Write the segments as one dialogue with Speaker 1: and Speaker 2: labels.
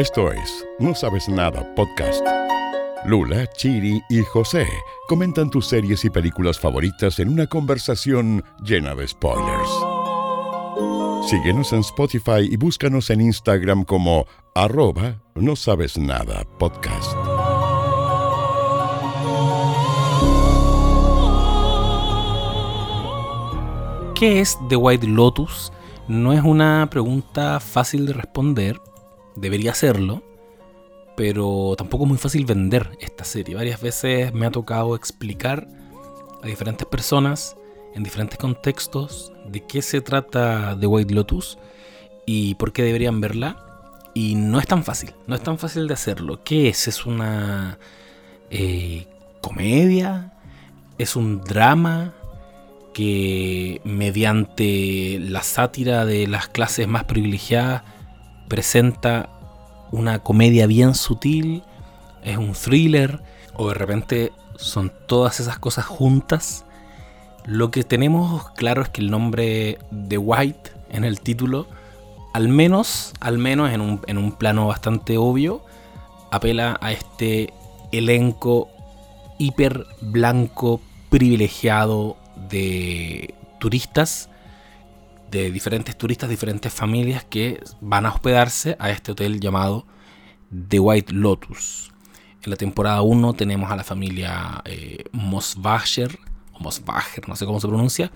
Speaker 1: Esto es No Sabes Nada Podcast. Lula, Chiri y José comentan tus series y películas favoritas en una conversación llena de spoilers. Síguenos en Spotify y búscanos en Instagram como arroba no sabes nada podcast.
Speaker 2: ¿Qué es The White Lotus? No es una pregunta fácil de responder, debería serlo, pero tampoco es muy fácil vender esta serie. Varias veces me ha tocado explicar a diferentes personas en diferentes contextos de qué se trata The White Lotus y por qué deberían verla. Y no es tan fácil, no es tan fácil de hacerlo. ¿Qué es? ¿Es una eh, comedia? ¿Es un drama? que mediante la sátira de las clases más privilegiadas presenta una comedia bien sutil, es un thriller, o de repente son todas esas cosas juntas. Lo que tenemos claro es que el nombre de White en el título, al menos, al menos en un, en un plano bastante obvio, apela a este elenco hiper blanco privilegiado de turistas, de diferentes turistas, diferentes familias que van a hospedarse a este hotel llamado The White Lotus. En la temporada 1 tenemos a la familia eh, Mosbacher, Mosbacher, no sé cómo se pronuncia,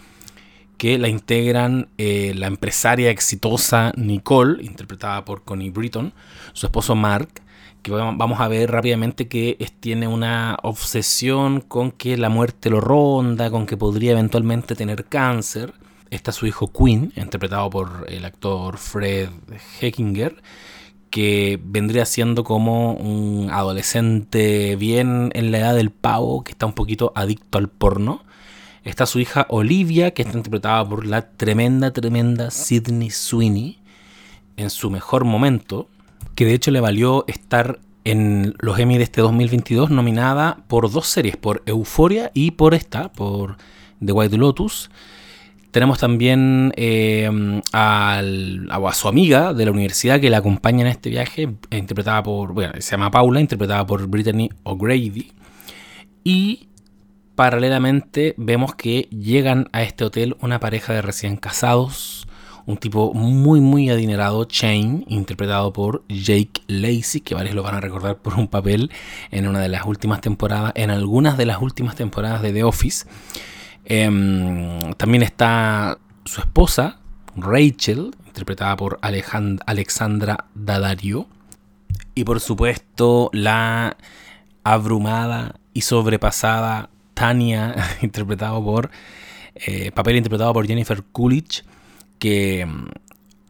Speaker 2: que la integran eh, la empresaria exitosa Nicole, interpretada por Connie Britton, su esposo Mark, que vamos a ver rápidamente que tiene una obsesión con que la muerte lo ronda, con que podría eventualmente tener cáncer. Está su hijo Quinn, interpretado por el actor Fred Heckinger, que vendría siendo como un adolescente bien en la edad del pavo, que está un poquito adicto al porno. Está su hija Olivia, que está interpretada por la tremenda, tremenda Sidney Sweeney en su mejor momento que de hecho le valió estar en los Emmy de este 2022 nominada por dos series, por Euphoria y por esta, por The White Lotus. Tenemos también eh, a su amiga de la universidad que la acompaña en este viaje, interpretada por, bueno, se llama Paula, interpretada por Brittany O'Grady. Y paralelamente vemos que llegan a este hotel una pareja de recién casados, un tipo muy muy adinerado, Shane, interpretado por Jake Lacey, que varios lo van a recordar por un papel en una de las últimas temporadas, en algunas de las últimas temporadas de The Office. Em, también está su esposa, Rachel, interpretada por Alexandra Daddario. Y por supuesto, la abrumada y sobrepasada Tania, interpretado por. Eh, papel interpretado por Jennifer Coolidge que mm,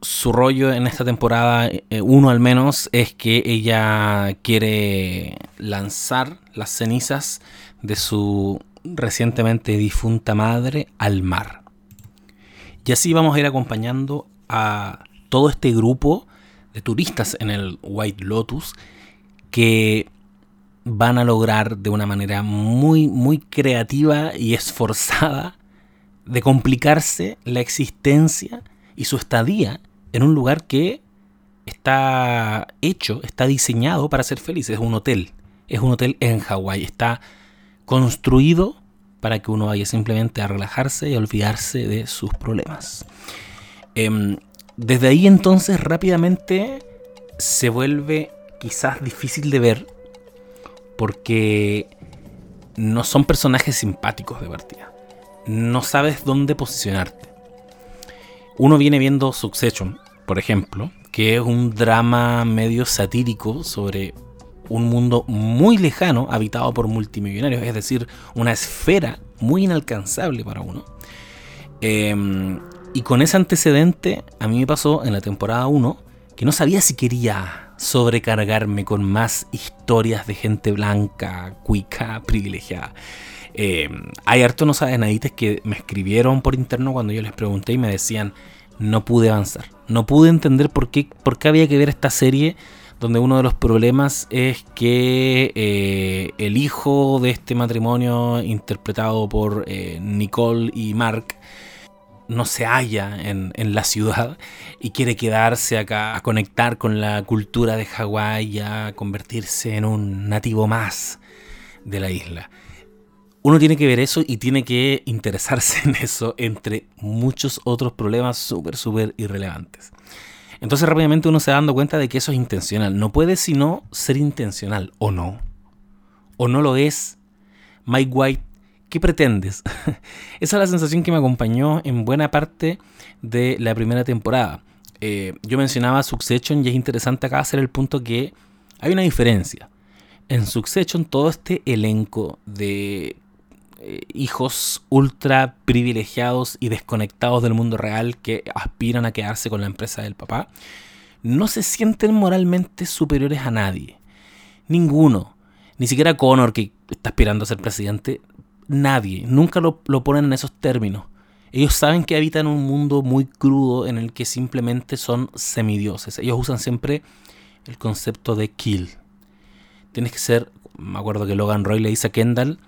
Speaker 2: su rollo en esta temporada, eh, uno al menos, es que ella quiere lanzar las cenizas de su recientemente difunta madre al mar. Y así vamos a ir acompañando a todo este grupo de turistas en el White Lotus que van a lograr de una manera muy, muy creativa y esforzada de complicarse la existencia y su estadía en un lugar que está hecho, está diseñado para ser feliz. Es un hotel. Es un hotel en Hawái. Está construido para que uno vaya simplemente a relajarse y a olvidarse de sus problemas. Em, desde ahí entonces rápidamente se vuelve quizás difícil de ver porque no son personajes simpáticos de partida no sabes dónde posicionarte. Uno viene viendo Succession, por ejemplo, que es un drama medio satírico sobre un mundo muy lejano habitado por multimillonarios, es decir, una esfera muy inalcanzable para uno. Em, y con ese antecedente, a mí me pasó en la temporada 1 que no sabía si quería sobrecargarme con más historias de gente blanca, cuica, privilegiada. Eh, hay harto no sabenadites que me escribieron por interno cuando yo les pregunté y me decían, no pude avanzar. No pude entender por qué, por qué había que ver esta serie donde uno de los problemas es que eh, el hijo de este matrimonio interpretado por eh, Nicole y Mark no se halla en, en, la ciudad y quiere quedarse acá a conectar con la cultura de Hawái a convertirse en un nativo más de la isla. Uno tiene que ver eso y tiene que interesarse en eso entre muchos otros problemas súper, súper irrelevantes. Entonces rápidamente uno se va dando cuenta de que eso es intencional. No puede sino ser intencional, o no. O no lo es. Mike White, ¿qué pretendes? Esa es la sensación que me acompañó en buena parte de la primera temporada. Eh, yo mencionaba Succession y es interesante acá hacer el punto que hay una diferencia. En Succession todo este elenco de eh, hijos ultra privilegiados y desconectados del mundo real que aspiran a quedarse con la empresa del papá, no se sienten moralmente superiores a nadie. Ninguno. Ni siquiera Connor, que está aspirando a ser presidente. Nadie. Nunca lo, lo ponen en esos términos. Ellos saben que habitan un mundo muy crudo en el que simplemente son semidioses. Ellos usan siempre el concepto de kill. Tienes que ser, me acuerdo que Logan Roy le dice a Kendall,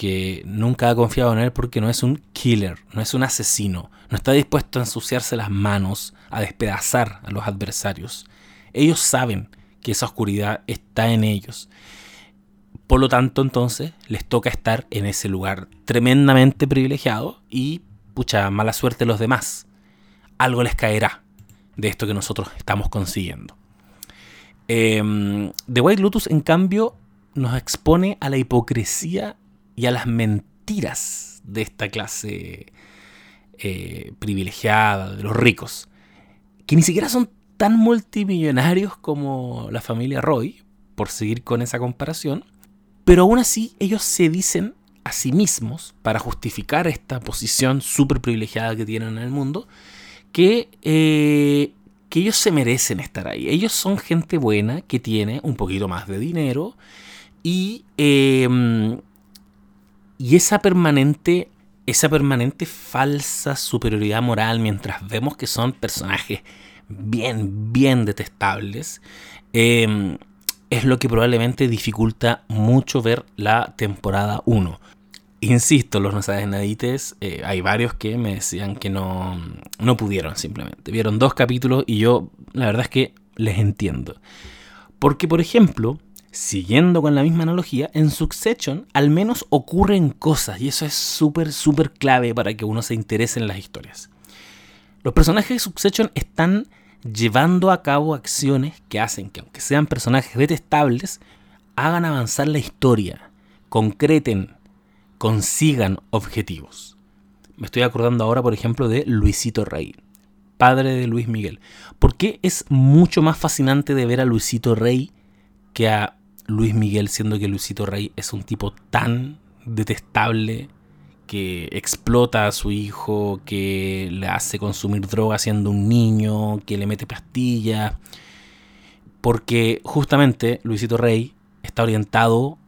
Speaker 2: que nunca ha confiado en él porque no es un killer, no es un asesino, no está dispuesto a ensuciarse las manos, a despedazar a los adversarios. Ellos saben que esa oscuridad está en ellos. Por lo tanto, entonces, les toca estar en ese lugar tremendamente privilegiado y, pucha, mala suerte los demás. Algo les caerá de esto que nosotros estamos consiguiendo. Em, The White Lotus, en cambio, nos expone a la hipocresía y a las mentiras de esta clase eh, privilegiada, de los ricos, que ni siquiera son tan multimillonarios como la familia Roy, por seguir con esa comparación, pero aún así ellos se dicen a sí mismos, para justificar esta posición súper privilegiada que tienen en el mundo, que, eh, que ellos se merecen estar ahí. Ellos son gente buena que tiene un poquito más de dinero y eh, y esa permanente, esa permanente falsa superioridad moral, mientras vemos que son personajes bien, bien detestables, em, es lo que probablemente dificulta mucho ver la temporada 1. Insisto, los no sabes nadites, eh, hay varios que me decían que no, no pudieron simplemente. Vieron dos capítulos y yo la verdad es que les entiendo. Porque, por ejemplo, Siguiendo con la misma analogía, en Succession al menos ocurren cosas y eso es súper, súper clave para que uno se interese en las historias. Los personajes de Succession están llevando a cabo acciones que hacen que aunque sean personajes detestables, hagan avanzar la historia, concreten, consigan objetivos. Me estoy acordando ahora, por ejemplo, de Luisito Rey, padre de Luis Miguel. ¿Por qué es mucho más fascinante de ver a Luisito Rey que a Luis Miguel, siendo que Luisito Rey es un tipo tan detestable que explota a su hijo, que le hace consumir droga siendo un niño, que le mete pastillas. Porque justamente Luisito Rey está orientado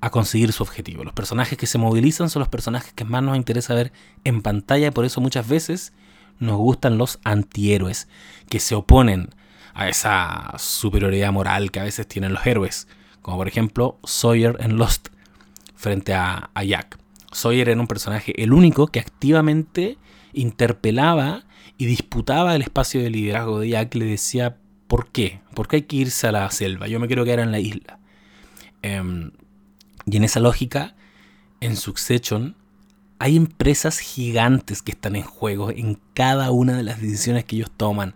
Speaker 2: a conseguir su objetivo. Los personajes que se movilizan son los personajes que más nos interesa ver en pantalla y por eso muchas veces nos gustan los antihéroes que se oponen a esa superioridad moral que a veces tienen los héroes como por ejemplo Sawyer en Lost frente a, Jack. Sawyer era un personaje el único que activamente interpelaba y disputaba el espacio de liderazgo de Jack. Le decía, ¿por qué? ¿Por qué hay que irse a la selva? Yo me quiero quedar en la isla. Em, y en esa lógica, en Succession, hay empresas gigantes que están en juego en cada una de las decisiones que ellos toman.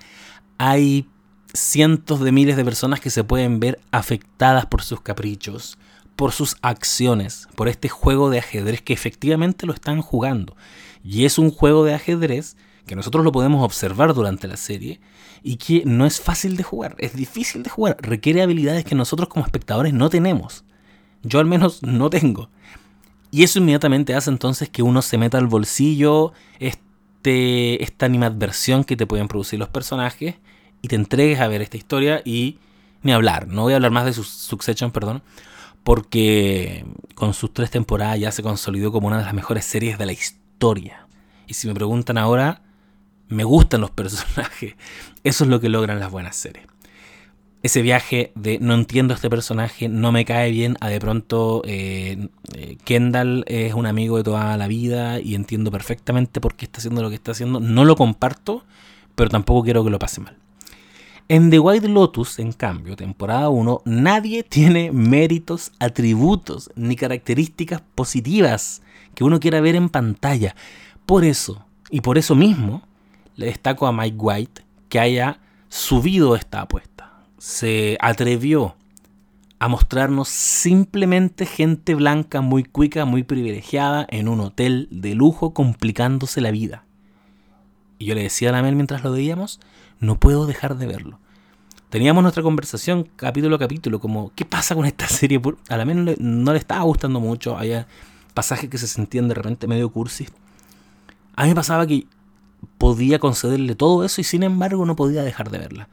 Speaker 2: Hay cientos de miles de personas que se pueden ver afectadas por sus caprichos, por sus acciones, por este juego de ajedrez que efectivamente lo están jugando. Y es un juego de ajedrez que nosotros lo podemos observar durante la serie y que no es fácil de jugar, es difícil de jugar, requiere habilidades que nosotros como espectadores no tenemos. Yo al menos no tengo. Y eso inmediatamente hace entonces que uno se meta al bolsillo este, esta animadversión que te pueden producir los personajes y te entregues a ver esta historia y ni hablar. No voy a hablar más de su Succession, perdón, porque con sus tres temporadas ya se consolidó como una de las mejores series de la historia. Y si me preguntan ahora, me gustan los personajes. Eso es lo que logran las buenas series. ese viaje de no entiendo este personaje, no me cae bien, a de pronto eh, eh, Kendall es un amigo de toda la vida y entiendo perfectamente por qué está haciendo lo que está haciendo. No lo comparto, pero tampoco quiero que lo pase mal. En The White Lotus, en cambio, temporada 1, nadie tiene méritos, atributos ni características positivas que uno quiera ver en pantalla. Por eso, y por eso mismo, le destaco a Mike White que haya subido esta apuesta. Se atrevió a mostrarnos simplemente gente blanca muy cuica, muy privilegiada en un hotel de lujo complicándose la vida. Y yo le decía a la Mel mientras lo veíamos, no puedo dejar de verlo. Teníamos nuestra conversación capítulo a capítulo, como, ¿qué pasa con esta serie? A la Mel no le, estaba gustando mucho, había pasajes que se sentían de repente medio cursis. A mí me pasaba que podía concederle todo eso y sin embargo no podía dejar de verla.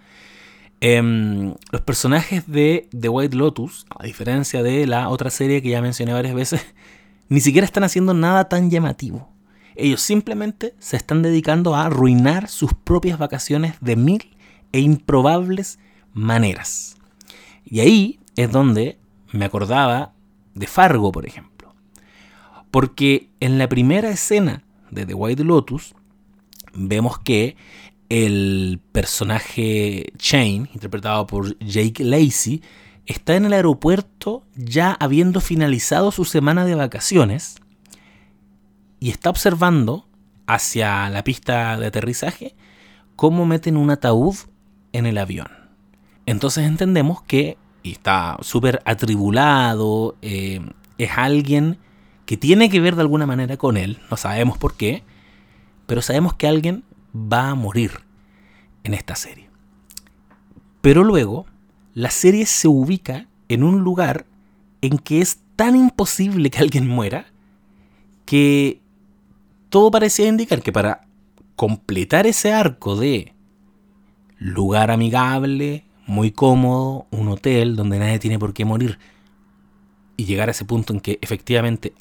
Speaker 2: Em, los personajes de The White Lotus, a diferencia de la otra serie que ya mencioné varias veces, ni siquiera están haciendo nada tan llamativo. Ellos simplemente se están dedicando a arruinar sus propias vacaciones de mil e improbables maneras. Y ahí es donde me acordaba de Fargo, por ejemplo. Porque en la primera escena de The White Lotus vemos que el personaje Shane, interpretado por Jake Lacey, está en el aeropuerto ya habiendo finalizado su semana de vacaciones y está observando hacia la pista de aterrizaje cómo meten un ataúd en el avión. Entonces entendemos que está súper atribulado, eh, es alguien que tiene que ver de alguna manera con él, no sabemos por qué, pero sabemos que alguien va a morir en esta serie. Pero luego, la serie se ubica en un lugar en que es tan imposible que alguien muera que todo parecía indicar que para completar ese arco de lugar amigable, muy cómodo, un hotel donde nadie tiene por qué morir, y llegar a ese punto en que efectivamente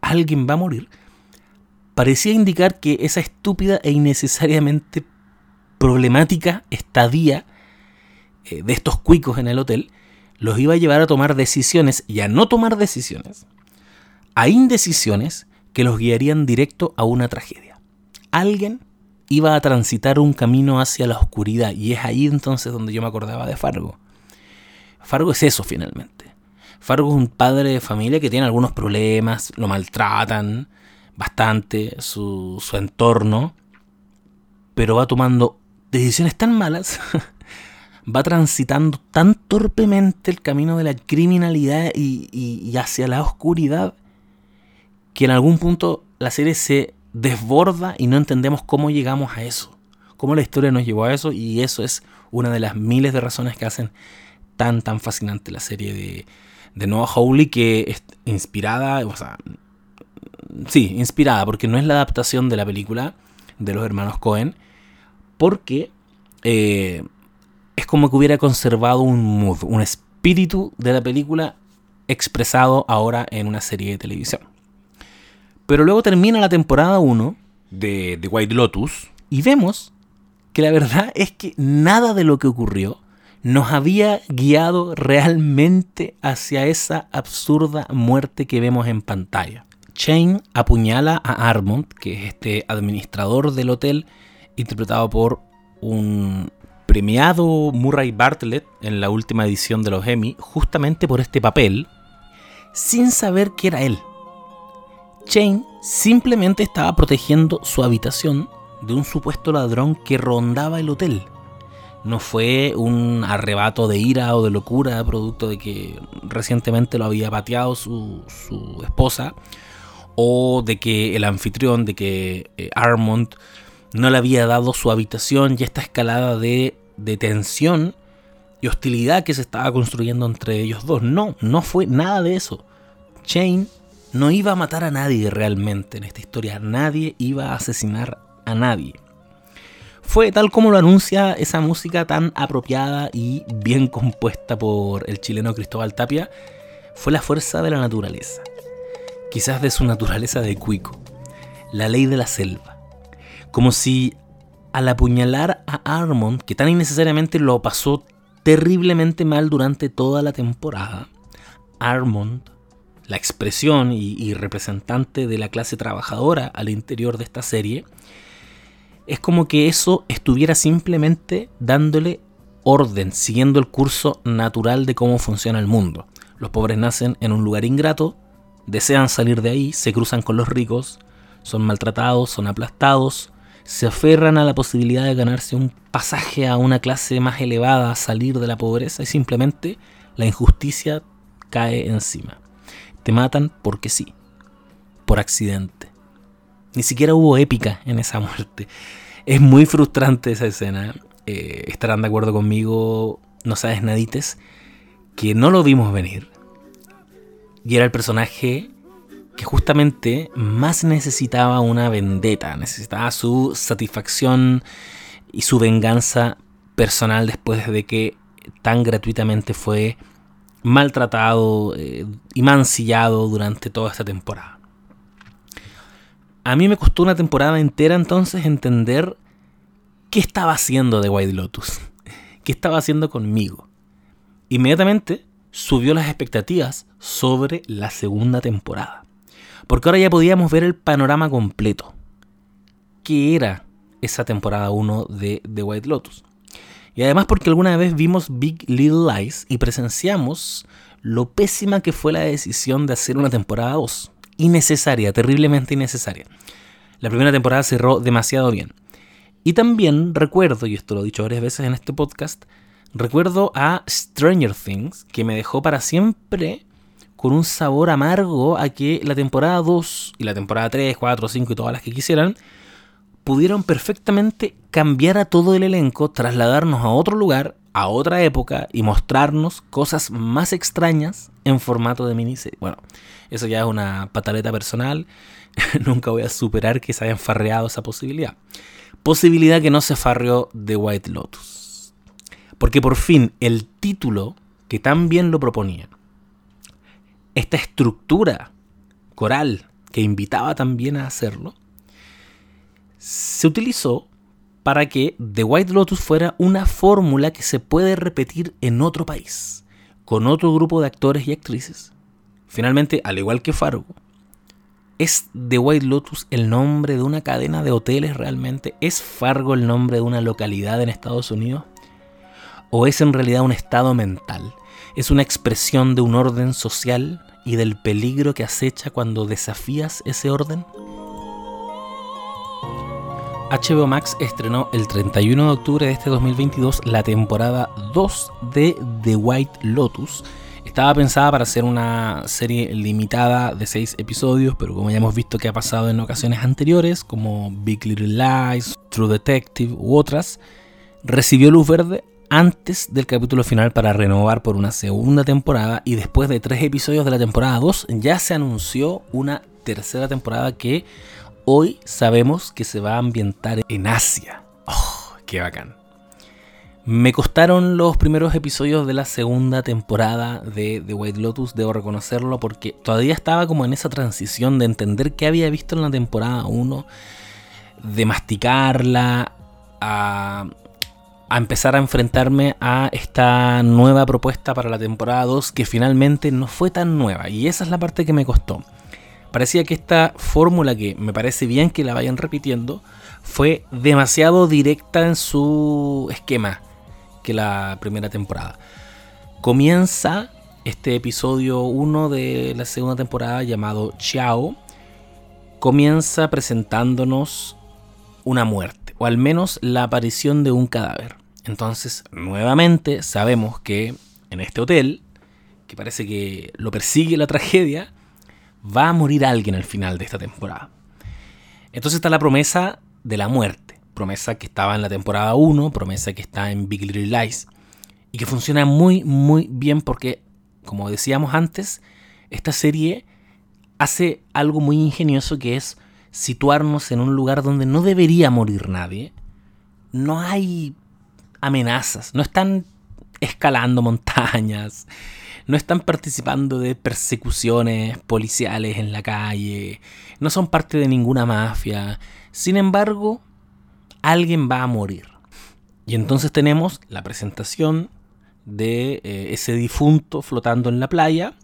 Speaker 2: alguien va a morir, parecía indicar que esa estúpida e innecesariamente problemática estadía eh, de estos cuicos en el hotel los iba a llevar a tomar decisiones y a no tomar decisiones, a indecisiones que los guiarían directo a una tragedia. Alguien iba a transitar un camino hacia la oscuridad y es ahí entonces donde yo me acordaba de Fargo. Fargo es eso finalmente. Fargo es un padre de familia que tiene algunos problemas, lo maltratan bastante, su, su entorno, pero va tomando decisiones tan malas, va transitando tan torpemente el camino de la criminalidad y, y hacia la oscuridad que en algún punto la serie se desborda y no entendemos cómo llegamos a eso. Cómo la historia nos llevó a eso y eso es una de las miles de razones que hacen tan tan fascinante la serie de, de Noah Hawley que es inspirada, o sea, sí, inspirada porque no es la adaptación de la película de los hermanos Cohen, porque eh, es como que hubiera conservado un mood, un espíritu de la película expresado ahora en una serie de televisión. Pero luego termina la temporada 1 de The White Lotus y vemos que la verdad es que nada de lo que ocurrió nos había guiado realmente hacia esa absurda muerte que vemos en pantalla. Shane apuñala a Armond, que es este administrador del hotel, interpretado por un premiado Murray Bartlett en la última edición de los Emmy, justamente por este papel, sin saber que era él. Shane simplemente estaba protegiendo su habitación de un supuesto ladrón que rondaba el hotel. No fue un arrebato de ira o de locura producto de que recientemente lo había pateado su, esposa o de que el anfitrión, de que eh, Armond no le había dado su habitación y esta escalada de, tensión y hostilidad que se estaba construyendo entre ellos dos. No, no fue nada de eso. Shane no iba a matar a nadie realmente en esta historia. Nadie iba a asesinar a nadie. Fue tal como lo anuncia esa música tan apropiada y bien compuesta por el chileno Cristóbal Tapia. Fue la fuerza de la naturaleza. Quizás de su naturaleza de cuico. La ley de la selva. Como si al apuñalar a Armond, que tan innecesariamente lo pasó terriblemente mal durante toda la temporada, Armond, la expresión y, representante de la clase trabajadora al interior de esta serie, es como que eso estuviera simplemente dándole orden, siguiendo el curso natural de cómo funciona el mundo. Los pobres nacen en un lugar ingrato, desean salir de ahí, se cruzan con los ricos, son maltratados, son aplastados, se aferran a la posibilidad de ganarse un pasaje a una clase más elevada, salir de la pobreza y simplemente la injusticia cae encima. Te matan porque sí, por accidente. Ni siquiera hubo épica en esa muerte. Es muy frustrante esa escena. Eh, estarán de acuerdo conmigo, no sabes nadites, que no lo vimos venir. Y era el personaje que justamente más necesitaba una vendetta, necesitaba su satisfacción y su venganza personal después de que tan gratuitamente fue maltratado eh, y mancillado durante toda esta temporada. A mí me costó una temporada entera entonces entender qué estaba haciendo de White Lotus, qué estaba haciendo conmigo. Inmediatamente subió las expectativas sobre la segunda temporada. Porque ahora ya podíamos ver el panorama completo. ¿Qué era esa temporada 1 de The White Lotus? Y además porque alguna vez vimos Big Little Lies y presenciamos lo pésima que fue la decisión de hacer una temporada 2. Innecesaria, terriblemente innecesaria. La primera temporada cerró demasiado bien. Y también recuerdo, y esto lo he dicho varias veces en este podcast, recuerdo a Stranger Things, que me dejó para siempre con un sabor amargo a que la temporada 2 y la temporada 3, 4, 5 y todas las que quisieran pudieron perfectamente cambiar a todo el elenco, trasladarnos a otro lugar, a otra época y mostrarnos cosas más extrañas en formato de miniserie. Bueno, eso ya es una pataleta personal. Nunca voy a superar que se hayan farreado esa posibilidad. Posibilidad que no se farreó de White Lotus. Porque por fin el título que tan bien lo proponía esta estructura coral que invitaba también a hacerlo, se utilizó para que The White Lotus fuera una fórmula que se puede repetir en otro país, con otro grupo de actores y actrices. Finalmente, al igual que Fargo, ¿es The White Lotus el nombre de una cadena de hoteles realmente? ¿Es Fargo el nombre de una localidad en Estados Unidos? ¿O es en realidad un estado mental? ¿Es una expresión de un orden social y del peligro que acecha cuando desafías ese orden? HBO Max estrenó el 31 de octubre de este 2022 la temporada 2 de The White Lotus. Estaba pensada para ser una serie limitada de 6 episodios, pero como ya hemos visto que ha pasado en ocasiones anteriores, como Big Little Lies, True Detective u otras, recibió luz verde antes del capítulo final para renovar por una segunda temporada y después de tres episodios de la temporada 2 ya se anunció una tercera temporada que hoy sabemos que se va a ambientar en Asia. ¡Oh, qué bacán! Me costaron los primeros episodios de la segunda temporada de The White Lotus, debo reconocerlo, porque todavía estaba como en esa transición de entender qué había visto en la temporada 1, de masticarla, a a empezar a enfrentarme a esta nueva propuesta para la temporada 2 que finalmente no fue tan nueva y esa es la parte que me costó. Parecía que esta fórmula que me parece bien que la vayan repitiendo fue demasiado directa en su esquema que la primera temporada. Comienza este episodio 1 de la segunda temporada llamado Chao. Comienza presentándonos una muerte, o al menos la aparición de un cadáver. Entonces, nuevamente sabemos que en este hotel, que parece que lo persigue la tragedia, va a morir alguien al final de esta temporada. Entonces está la promesa de la muerte, promesa que estaba en la temporada 1, promesa que está en Big Little Lies, y que funciona muy, muy bien porque, como decíamos antes, esta serie hace algo muy ingenioso que es situarnos en un lugar donde no debería morir nadie. No hay amenazas, no están escalando montañas, no están participando de persecuciones policiales en la calle, no son parte de ninguna mafia. Sin embargo, alguien va a morir. Y entonces tenemos la presentación de eh, ese difunto flotando en la playa.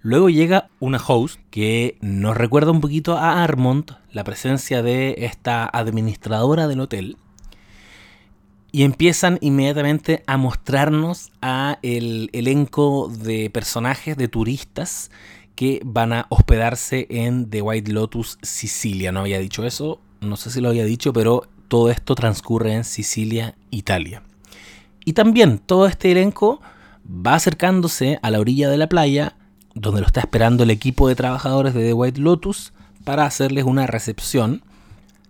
Speaker 2: Luego llega una host que nos recuerda un poquito a Armond, la presencia de esta administradora del hotel. Y empiezan inmediatamente a mostrarnos a el elenco de personajes, de turistas que van a hospedarse en The White Lotus Sicilia. No había dicho eso, no sé si lo había dicho, pero todo esto transcurre en Sicilia, Italia. Y también todo este elenco va acercándose a la orilla de la playa, donde lo está esperando el equipo de trabajadores de The White Lotus para hacerles una recepción,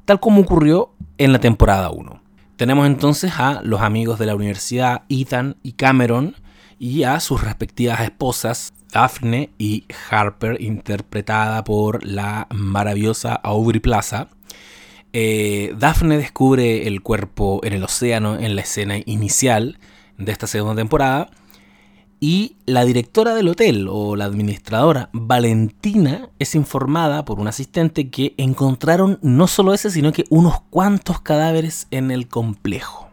Speaker 2: tal como ocurrió en la temporada 1. Tenemos entonces a los amigos de la universidad Ethan y Cameron y a sus respectivas esposas Daphne y Harper, interpretada por la maravillosa Aubrey Plaza. Eh, Daphne descubre el cuerpo en el océano en la escena inicial de esta segunda temporada. Y la directora del hotel o la administradora, Valentina, es informada por un asistente que encontraron no solo ese, sino que unos cuantos cadáveres en el complejo.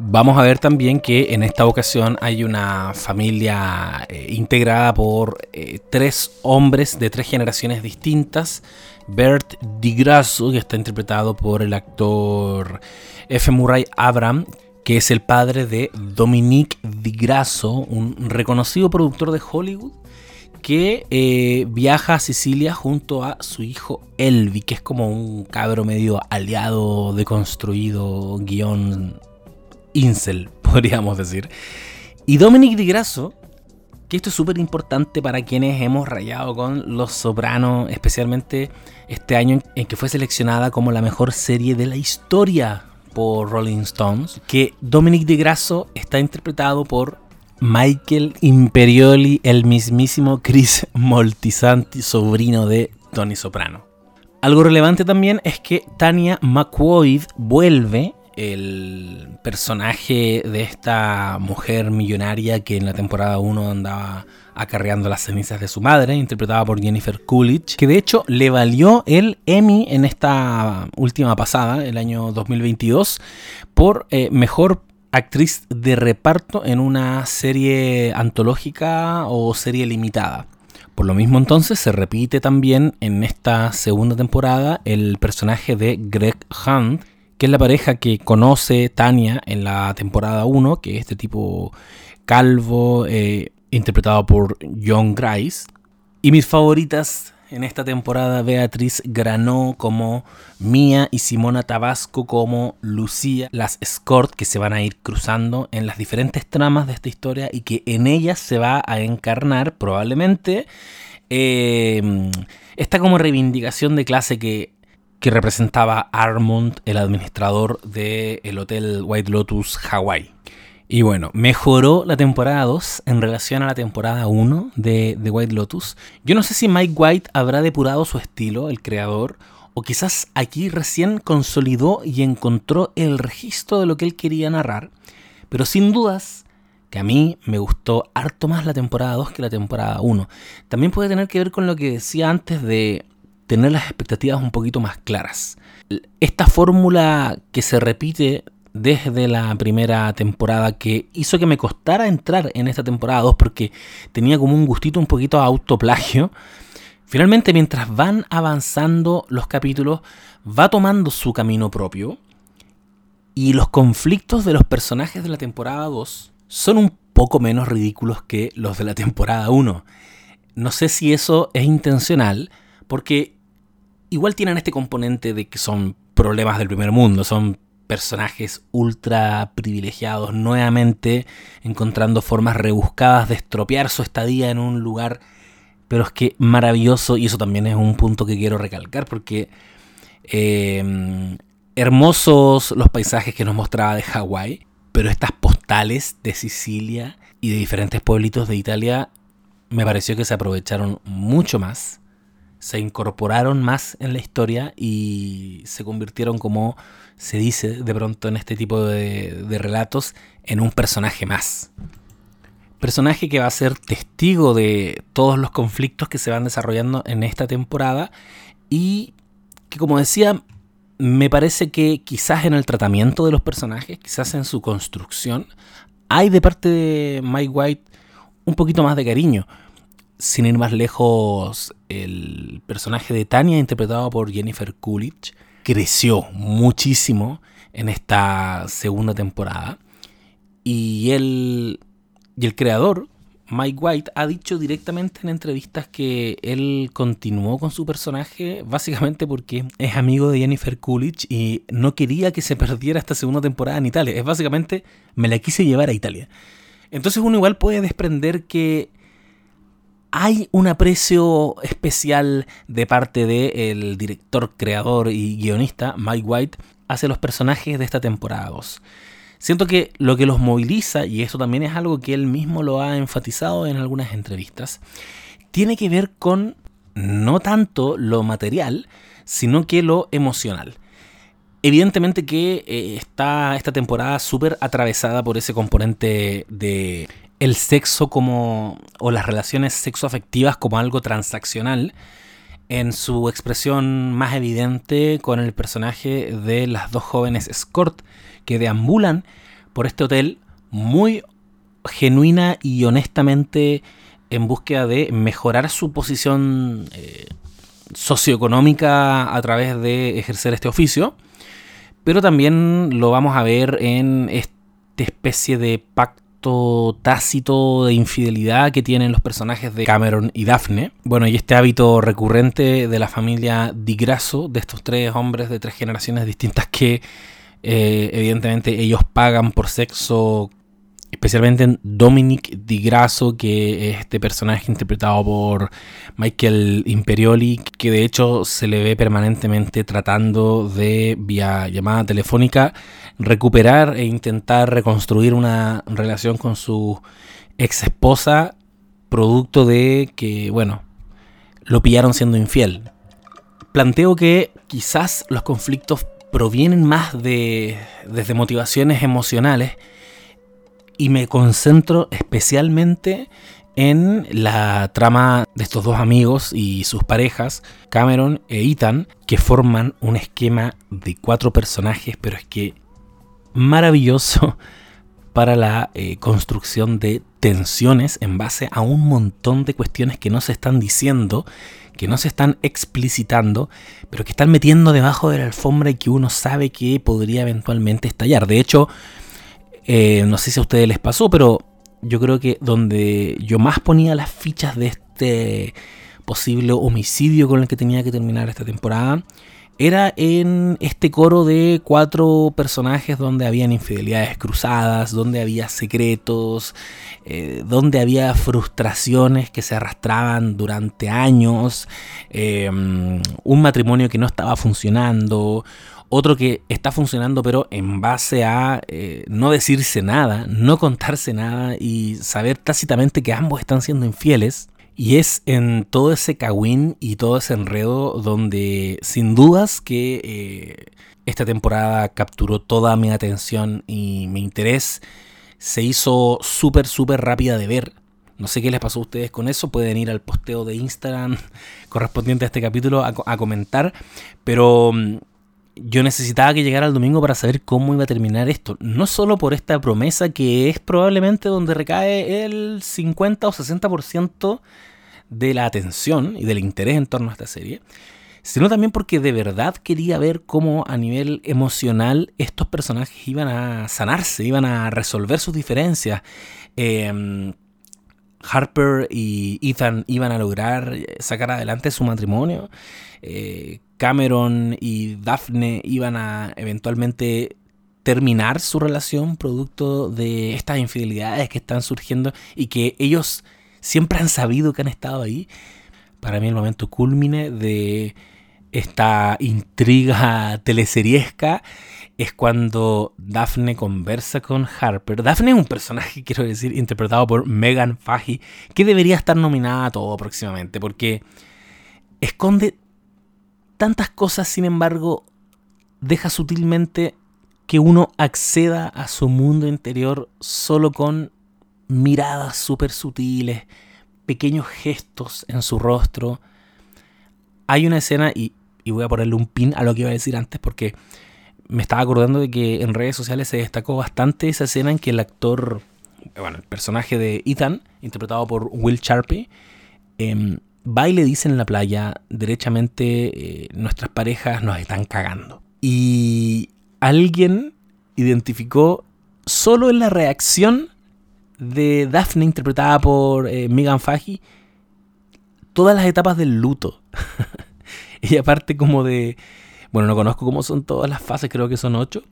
Speaker 2: Vamos a ver también que en esta ocasión hay una familia eh, integrada por eh, tres hombres de tres generaciones distintas. Bert DiGrasso, que está interpretado por el actor F. Murray Abram, que es el padre de Dominique DiGrasso, un reconocido productor de Hollywood, que eh, viaja a Sicilia junto a su hijo Elvi, que es como un cabro medio aliado, deconstruido, guion incel, podríamos decir. Y Dominic Di Grasso, que esto es súper importante para quienes hemos rayado con Los Sopranos, especialmente este año en que fue seleccionada como la mejor serie de la historia por Rolling Stones, que Dominic Di Grasso está interpretado por Michael Imperioli, el mismísimo Chris Moltisanti, sobrino de Tony Soprano. Algo relevante también es que Tania McQuoid vuelve el personaje de esta mujer millonaria que en la temporada 1 andaba acarreando las cenizas de su madre, interpretada por Jennifer Coolidge, que de hecho le valió el Emmy en esta última pasada, el año 2022, por eh, mejor actriz de reparto en una serie antológica o serie limitada. Por lo mismo entonces se repite también en esta segunda temporada el personaje de Greg Hunt, que es la pareja que conoce Tania en la temporada 1, que es este tipo calvo, eh, interpretado por John Grice. Y mis favoritas en esta temporada, Beatriz Granó como Mía y Simona Tabasco como Lucía, las escort que se van a ir cruzando en las diferentes tramas de esta historia y que en ellas se va a encarnar probablemente eh, esta como reivindicación de clase que que representaba Armond, el administrador del Hotel White Lotus Hawaii. Y bueno, mejoró la temporada 2 en relación a la temporada 1 de, de White Lotus. Yo no sé si Mike White habrá depurado su estilo, el creador, o quizás aquí recién consolidó y encontró el registro de lo que él quería narrar. Pero sin dudas que a mí me gustó harto más la temporada 2 que la temporada 1. También puede tener que ver con lo que decía antes de tener las expectativas un poquito más claras. Esta fórmula que se repite desde la primera temporada que hizo que me costara entrar en esta temporada 2 porque tenía como un gustito un poquito a autoplagio. Finalmente, mientras van avanzando los capítulos, va tomando su camino propio y los conflictos de los personajes de la temporada 2 son un poco menos ridículos que los de la temporada 1. No sé si eso es intencional, porque igual tienen este componente de que son problemas del primer mundo, son personajes ultra privilegiados, nuevamente encontrando formas rebuscadas de estropear su estadía en un lugar, pero es que maravilloso, y eso también es un punto que quiero recalcar, porque em, hermosos los paisajes que nos mostraba de Hawái, pero estas postales de Sicilia y de diferentes pueblitos de Italia me pareció que se aprovecharon mucho más se incorporaron más en la historia y se convirtieron, como se dice de pronto en este tipo de, relatos, en un personaje más. Personaje que va a ser testigo de todos los conflictos que se van desarrollando en esta temporada y que como decía, me parece que quizás en el tratamiento de los personajes, quizás en su construcción, hay de parte de Mike White un poquito más de cariño. Sin ir más lejos, el personaje de Tania, interpretado por Jennifer Coolidge, creció muchísimo en esta segunda temporada. Y él, y el creador, Mike White ha dicho directamente en entrevistas que él continuó con su personaje básicamente porque es amigo de Jennifer Coolidge y no quería que se perdiera esta segunda temporada en Italia. Es básicamente, me la quise llevar a Italia. Entonces uno igual puede desprender que hay un aprecio especial de parte del director, creador y guionista Mike White hacia los personajes de esta temporada 2. Siento que lo que los moviliza, y esto también es algo que él mismo lo ha enfatizado en algunas entrevistas, tiene que ver con no tanto lo material, sino que lo emocional. Evidentemente que eh, está esta temporada súper atravesada por ese componente de el sexo como o las relaciones sexoafectivas como algo transaccional en su expresión más evidente con el personaje de las dos jóvenes escort que deambulan por este hotel muy genuina y honestamente en búsqueda de mejorar su posición eh, socioeconómica a través de ejercer este oficio. Pero también lo vamos a ver en esta especie de pacto tácito de infidelidad que tienen los personajes de Cameron y Daphne. Bueno, y este hábito recurrente de la familia Di Grasso, de estos tres hombres de tres generaciones distintas que eh, evidentemente ellos pagan por sexo, especialmente en Dominic Di Grasso, que es este personaje interpretado por Michael Imperioli, que de hecho se le ve permanentemente tratando de, vía llamada telefónica, recuperar e intentar reconstruir una relación con su ex esposa, producto de que, bueno, lo pillaron siendo infiel. Planteo que quizás los conflictos provienen más de desde motivaciones emocionales y me concentro especialmente en la trama de estos dos amigos y sus parejas, Cameron e Ethan, que forman un esquema de cuatro personajes, pero es que maravilloso para la eh, construcción de tensiones en base a un montón de cuestiones que no se están diciendo que no se están explicitando, pero que están metiendo debajo de la alfombra y que uno sabe que podría eventualmente estallar. De hecho, eh, no sé si a ustedes les pasó, pero yo creo que donde yo más ponía las fichas de este posible homicidio con el que tenía que terminar esta temporada era en este coro de cuatro personajes donde habían infidelidades cruzadas, donde había secretos, eh, donde había frustraciones que se arrastraban durante años, eh, un matrimonio que no estaba funcionando, otro que está funcionando pero en base a eh, no decirse nada, no contarse nada y saber tácitamente que ambos están siendo infieles. Y es en todo ese cagüín y todo ese enredo donde sin dudas que eh, esta temporada capturó toda mi atención y mi interés. Se hizo súper, súper rápida de ver. No sé qué les pasó a ustedes con eso. Pueden ir al posteo de Instagram correspondiente a este capítulo a, a comentar. Pero mm, yo necesitaba que llegara el domingo para saber cómo iba a terminar esto. No solo por esta promesa que es probablemente donde recae el 50 o 60% de la atención y del interés en torno a esta serie, sino también porque de verdad quería ver cómo a nivel emocional estos personajes iban a sanarse, iban a resolver sus diferencias. Em, Harper y Ethan iban a lograr sacar adelante su matrimonio. Eh, Cameron y Daphne iban a eventualmente terminar su relación producto de estas infidelidades que están surgiendo y que ellos siempre han sabido que han estado ahí. Para mí el momento culmine de esta intriga teleseriesca es cuando Daphne conversa con Harper. Daphne es un personaje, quiero decir, interpretado por Megan Fahy, que debería estar nominada a todo próximamente, porque esconde tantas cosas, sin embargo, deja sutilmente que uno acceda a su mundo interior solo con miradas súper sutiles, pequeños gestos en su rostro. Hay una escena, y, y voy a ponerle un pin a lo que iba a decir antes porque me estaba acordando de que en redes sociales se destacó bastante esa escena en que el actor, bueno, el personaje de Ethan, interpretado por Will Sharpe, eh, va y le dice en la playa, derechamente, eh, nuestras parejas nos están cagando. Y alguien identificó solo en la reacción de Daphne, interpretada por eh, Megan Fahey, todas las etapas del luto. y aparte como de... Bueno, no conozco cómo son todas las fases, creo que son ocho.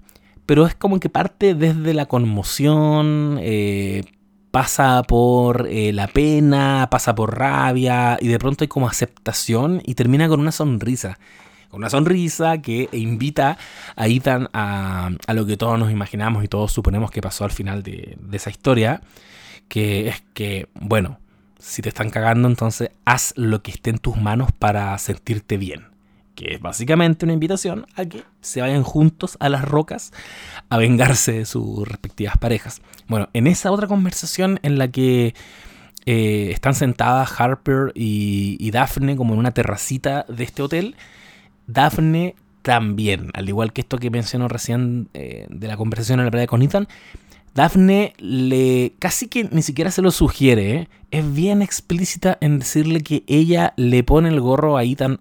Speaker 2: Pero es como que parte desde la conmoción, eh, pasa por eh, la pena, pasa por rabia y de pronto hay como aceptación y termina con una sonrisa. Con una sonrisa que invita a Ethan a, a lo que todos nos imaginamos y todos suponemos que pasó al final de, de esa historia, que es que, bueno, si te están cagando, entonces haz lo que esté en tus manos para sentirte bien. Que es básicamente una invitación a que se vayan juntos a las rocas a vengarse de sus respectivas parejas. Bueno, en esa otra conversación en la que eh, están sentadas Harper y, Daphne como en una terracita de este hotel, Daphne también, al igual que esto que mencionó recién eh, de la conversación en la playa con Ethan, Daphne le casi que ni siquiera se lo sugiere, ¿eh? es bien explícita en decirle que ella le pone el gorro a Ethan,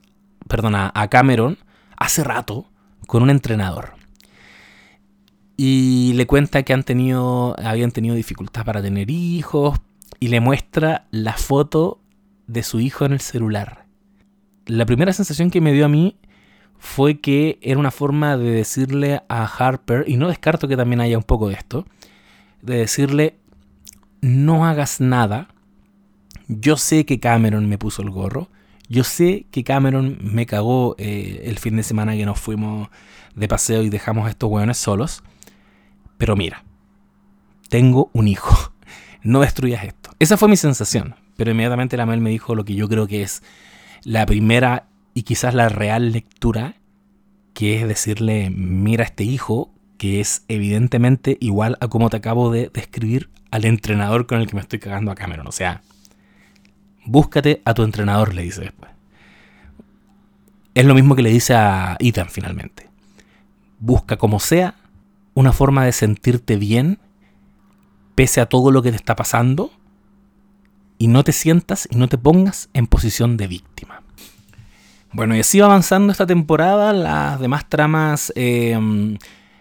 Speaker 2: perdona, a Cameron hace rato con un entrenador. Y le cuenta que han tenido, habían tenido dificultad para tener hijos y le muestra la foto de su hijo en el celular. La primera sensación que me dio a mí fue que era una forma de decirle a Harper, y no descarto que también haya un poco de esto, de decirle, no hagas nada. Yo sé que Cameron me puso el gorro. Yo sé que Cameron me cagó eh, el fin de semana que nos fuimos de paseo y dejamos a estos hueones solos. Pero mira, tengo un hijo. No destruyas esto. Esa fue mi sensación. Pero inmediatamente la Mel me dijo lo que yo creo que es la primera y quizás la real lectura, que es decirle, mira a este hijo que es evidentemente igual a como te acabo de describir al entrenador con el que me estoy cagando a Cameron. O sea, búscate a tu entrenador, le dice después. Es lo mismo que le dice a Ethan finalmente. Busca como sea una forma de sentirte bien pese a todo lo que te está pasando y no te sientas y no te pongas en posición de víctima. Bueno, y así va avanzando esta temporada. Las demás tramas eh,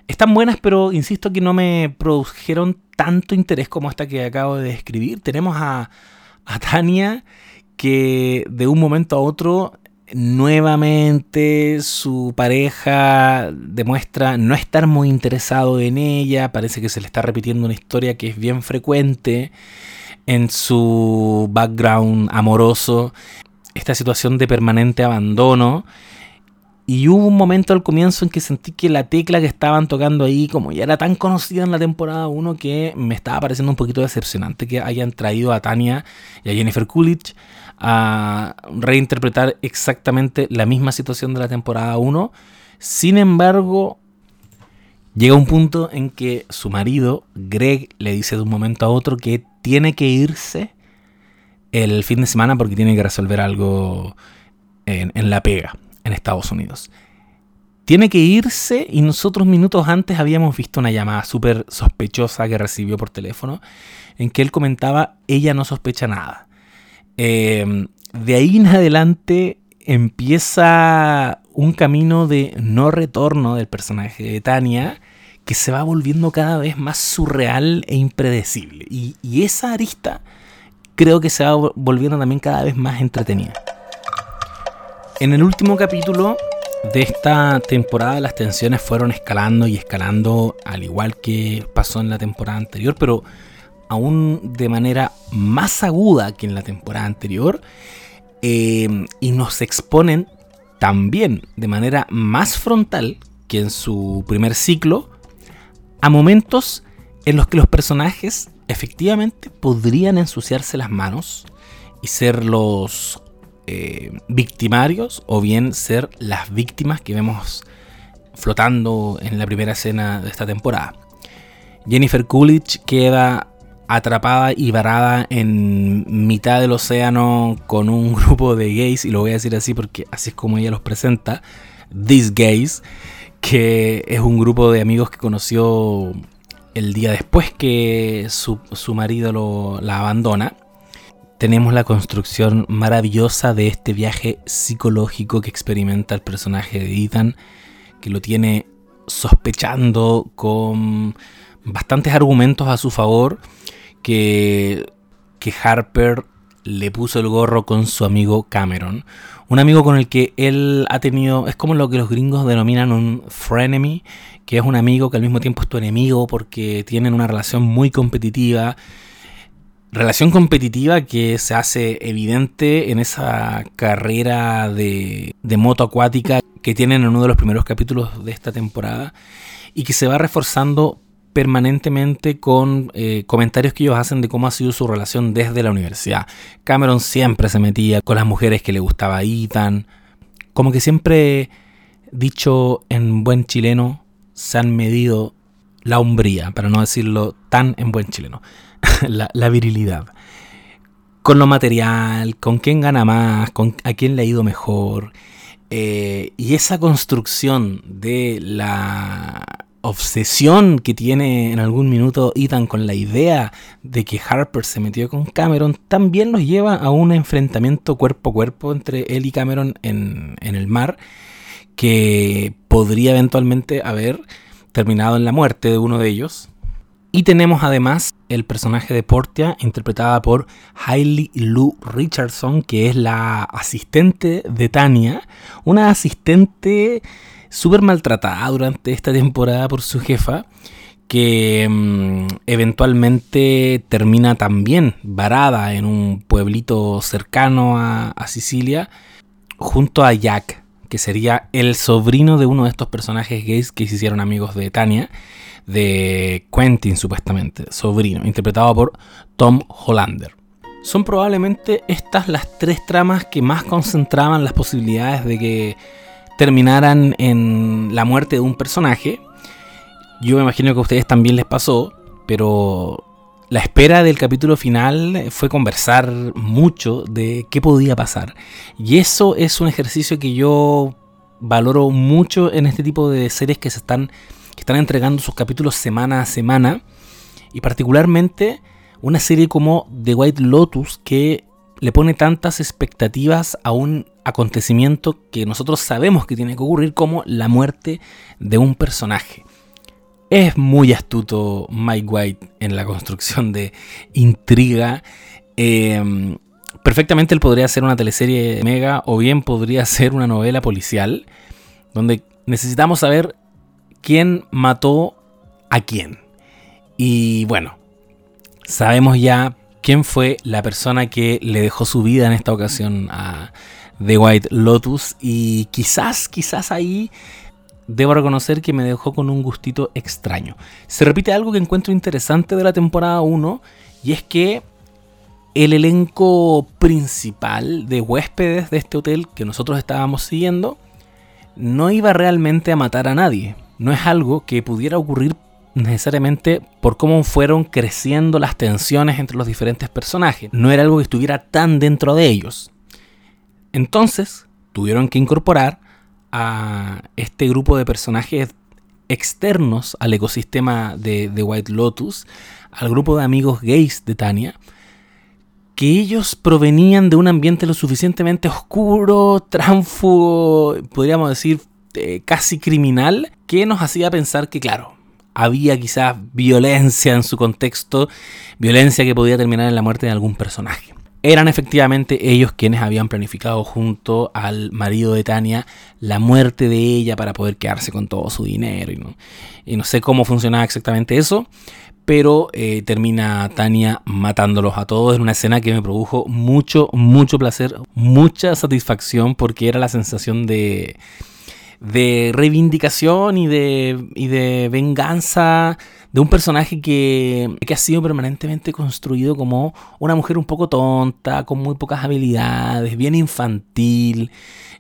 Speaker 2: están buenas, pero insisto que no me produjeron tanto interés como esta que acabo de describir. Tenemos a, a Tania que de un momento a otro nuevamente su pareja demuestra no estar muy interesado en ella, parece que se le está repitiendo una historia que es bien frecuente en su background amoroso, esta situación de permanente abandono y hubo un momento al comienzo en que sentí que la tecla que estaban tocando ahí, como ya era tan conocida en la temporada 1, que me estaba pareciendo un poquito decepcionante que hayan traído a Tania y a Jennifer Coolidge a reinterpretar exactamente la misma situación de la temporada 1. Sin embargo, llega un punto en que su marido, Greg, le dice de un momento a otro que tiene que irse el fin de semana porque tiene que resolver algo en, en la pega en Estados Unidos. Tiene que irse y nosotros minutos antes habíamos visto una llamada súper sospechosa que recibió por teléfono en que él comentaba, ella no sospecha nada. Em, de ahí en adelante empieza un camino de no retorno del personaje de Tania que se va volviendo cada vez más surreal e impredecible. Y, y esa arista creo que se va volviendo también cada vez más entretenida. En el último capítulo de esta temporada las tensiones fueron escalando y escalando al igual que pasó en la temporada anterior, pero aún de manera más aguda que en la temporada anterior eh, y nos exponen también de manera más frontal que en su primer ciclo a momentos en los que los personajes efectivamente podrían ensuciarse las manos y ser los eh, victimarios o bien ser las víctimas que vemos flotando en la primera escena de esta temporada. Jennifer Coolidge queda atrapada y varada en mitad del océano con un grupo de gays, y lo voy a decir así porque así es como ella los presenta, These Gays, que es un grupo de amigos que conoció el día después que su, marido la abandona. Tenemos la construcción maravillosa de este viaje psicológico que experimenta el personaje de Ethan, que lo tiene sospechando con bastantes argumentos a su favor que, que Harper le puso el gorro con su amigo Cameron. Un amigo con el que él ha tenido, es como lo que los gringos denominan un frenemy, que es un amigo que al mismo tiempo es tu enemigo porque tienen una relación muy competitiva. Relación competitiva que se hace evidente en esa carrera de, de moto acuática que tienen en uno de los primeros capítulos de esta temporada y que se va reforzando permanentemente con eh, comentarios que ellos hacen de cómo ha sido su relación desde la universidad. Cameron siempre se metía con las mujeres que le gustaba Ethan. Como que siempre, dicho en buen chileno, se han medido la hombría, para no decirlo tan en buen chileno, la, virilidad. Con lo material, con quién gana más, con a quién le ha ido mejor. Eh, y esa construcción de la obsesión que tiene en algún minuto Ethan con la idea de que Harper se metió con Cameron también los lleva a un enfrentamiento cuerpo a cuerpo entre él y Cameron en, el mar que podría eventualmente haber terminado en la muerte de uno de ellos. Y tenemos además el personaje de Portia, interpretada por Hailey Lou Richardson, que es la asistente de Tania, una asistente súper maltratada durante esta temporada por su jefa, que mm, eventualmente termina también varada en un pueblito cercano a, Sicilia, junto a Jack, que sería el sobrino de uno de estos personajes gays que se hicieron amigos de Tania, de Quentin supuestamente, sobrino, interpretado por Tom Hollander. Son probablemente estas las tres tramas que más concentraban las posibilidades de que terminaran en la muerte de un personaje. Yo me imagino que a ustedes también les pasó, pero la espera del capítulo final fue conversar mucho de qué podía pasar. Y eso es un ejercicio que yo valoro mucho en este tipo de series que se están, que están entregando sus capítulos semana a semana. Y particularmente una serie como The White Lotus que le pone tantas expectativas a un acontecimiento que nosotros sabemos que tiene que ocurrir como la muerte de un personaje. Es muy astuto Mike White en la construcción de intriga. Em, perfectamente él podría ser una teleserie mega o bien podría ser una novela policial donde necesitamos saber quién mató a quién. Y bueno, sabemos ya quién fue la persona que le dejó su vida en esta ocasión a The White Lotus y quizás, quizás ahí debo reconocer que me dejó con un gustito extraño. Se repite algo que encuentro interesante de la temporada 1 y es que el elenco principal de huéspedes de este hotel que nosotros estábamos siguiendo no iba realmente a matar a nadie. No es algo que pudiera ocurrir necesariamente por cómo fueron creciendo las tensiones entre los diferentes personajes. No era algo que estuviera tan dentro de ellos. Entonces, tuvieron que incorporar a este grupo de personajes externos al ecosistema de, White Lotus, al grupo de amigos gays de Tania, que ellos provenían de un ambiente lo suficientemente oscuro, tránfugo, podríamos decir eh, casi criminal, que nos hacía pensar que, claro, había quizás violencia en su contexto, violencia que podía terminar en la muerte de algún personaje. Eran efectivamente ellos quienes habían planificado junto al marido de Tania la muerte de ella para poder quedarse con todo su dinero. Y no, sé cómo funcionaba exactamente eso, pero eh, termina Tania matándolos a todos en una escena que me produjo mucho, mucho placer, mucha satisfacción porque era la sensación de de reivindicación y de, y de venganza de un personaje que, que, ha sido permanentemente construido como una mujer un poco tonta, con muy pocas habilidades, bien infantil,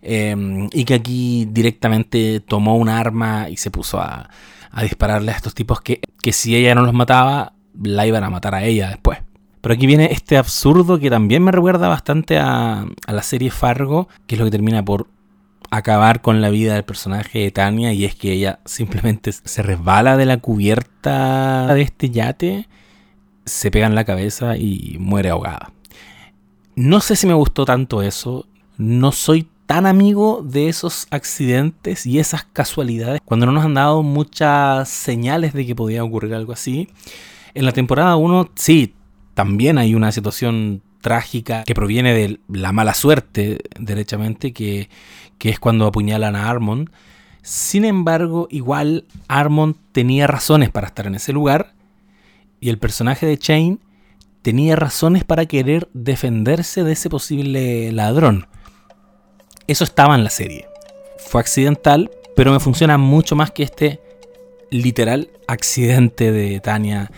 Speaker 2: em, y que aquí directamente tomó un arma y se puso a, a dispararle a estos tipos que, que si ella no los mataba, la iban a matar a ella después. Pero aquí viene este absurdo que también me recuerda bastante a, a la serie Fargo, que es lo que termina por acabar con la vida del personaje de Tania y es que ella simplemente se resbala de la cubierta de este yate, se pega en la cabeza y muere ahogada. No sé si me gustó tanto eso, no soy tan amigo de esos accidentes y esas casualidades cuando no nos han dado muchas señales de que podía ocurrir algo así. En la temporada 1 sí, también hay una situación trágica que proviene de la mala suerte, derechamente, que, que es cuando apuñalan a Armond. Sin embargo, igual Armond tenía razones para estar en ese lugar y el personaje de Chain tenía razones para querer defenderse de ese posible ladrón. Eso estaba en la serie. Fue accidental, pero me funciona mucho más que este literal accidente de Tania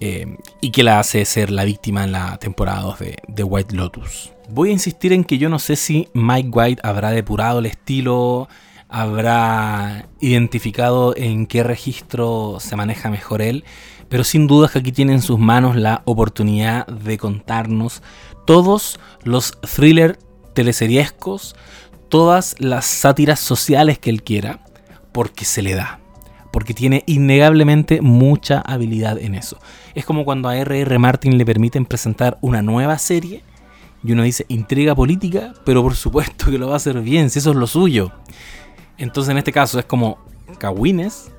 Speaker 2: eh, y que la hace ser la víctima en la temporada 2 de, de White Lotus. Voy a insistir en que yo no sé si Mike White habrá depurado el estilo, habrá identificado en qué registro se maneja mejor él, pero sin duda que aquí tiene en sus manos la oportunidad de contarnos todos los thrillers teleseriescos, todas las sátiras sociales que él quiera, porque se le da. Porque tiene innegablemente mucha habilidad en eso. Es como cuando a R.R. Martin le permiten presentar una nueva serie y uno dice intriga política, pero por supuesto que lo va a hacer bien, si eso es lo suyo. Entonces en este caso es como cagüines,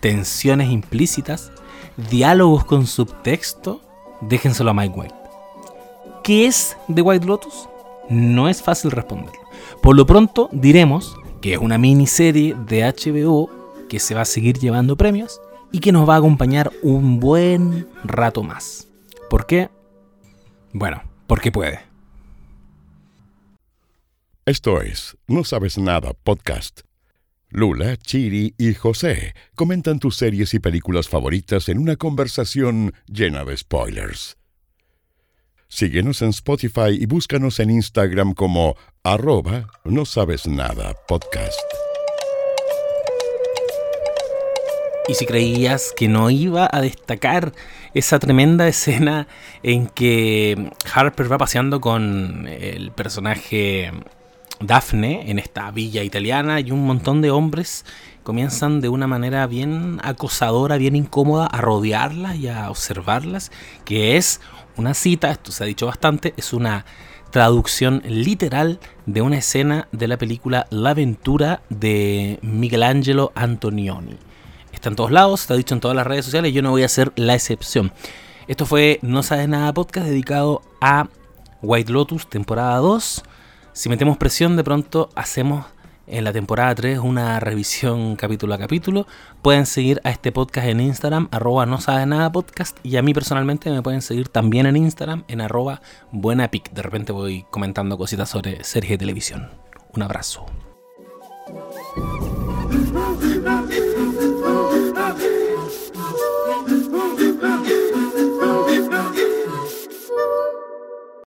Speaker 2: tensiones implícitas, diálogos con subtexto, déjenselo a Mike White. ¿Qué es The White Lotus? No es fácil responderlo. Por lo pronto diremos que es una miniserie de HBO que se va a seguir llevando premios y que nos va a acompañar un buen rato más. ¿Por qué? Bueno, porque puede.
Speaker 1: Esto es No Sabes Nada Podcast. Lula, Chiri y José comentan tus series y películas favoritas en una conversación llena de spoilers. Síguenos en Spotify y búscanos en Instagram como arroba no sabes nada podcast.
Speaker 2: Y si creías que no iba a destacar esa tremenda escena en que Harper va paseando con el personaje Daphne en esta villa italiana y un montón de hombres comienzan de una manera bien acosadora, bien incómoda a rodearlas y a observarlas, que es una cita, esto se ha dicho bastante, es una traducción literal de una escena de la película La aventura de Michelangelo Antonioni. Está en todos lados, está dicho en todas las redes sociales, yo no voy a ser la excepción. Esto fue No Sabes Nada Podcast dedicado a White Lotus, temporada 2. Si metemos presión, de pronto hacemos en la temporada 3 una revisión capítulo a capítulo. Pueden seguir a este podcast en Instagram, arroba no sabe nada podcast. Y a mí personalmente me pueden seguir también en Instagram, en arroba buenapic. De repente voy comentando cositas sobre series de televisión. Un abrazo.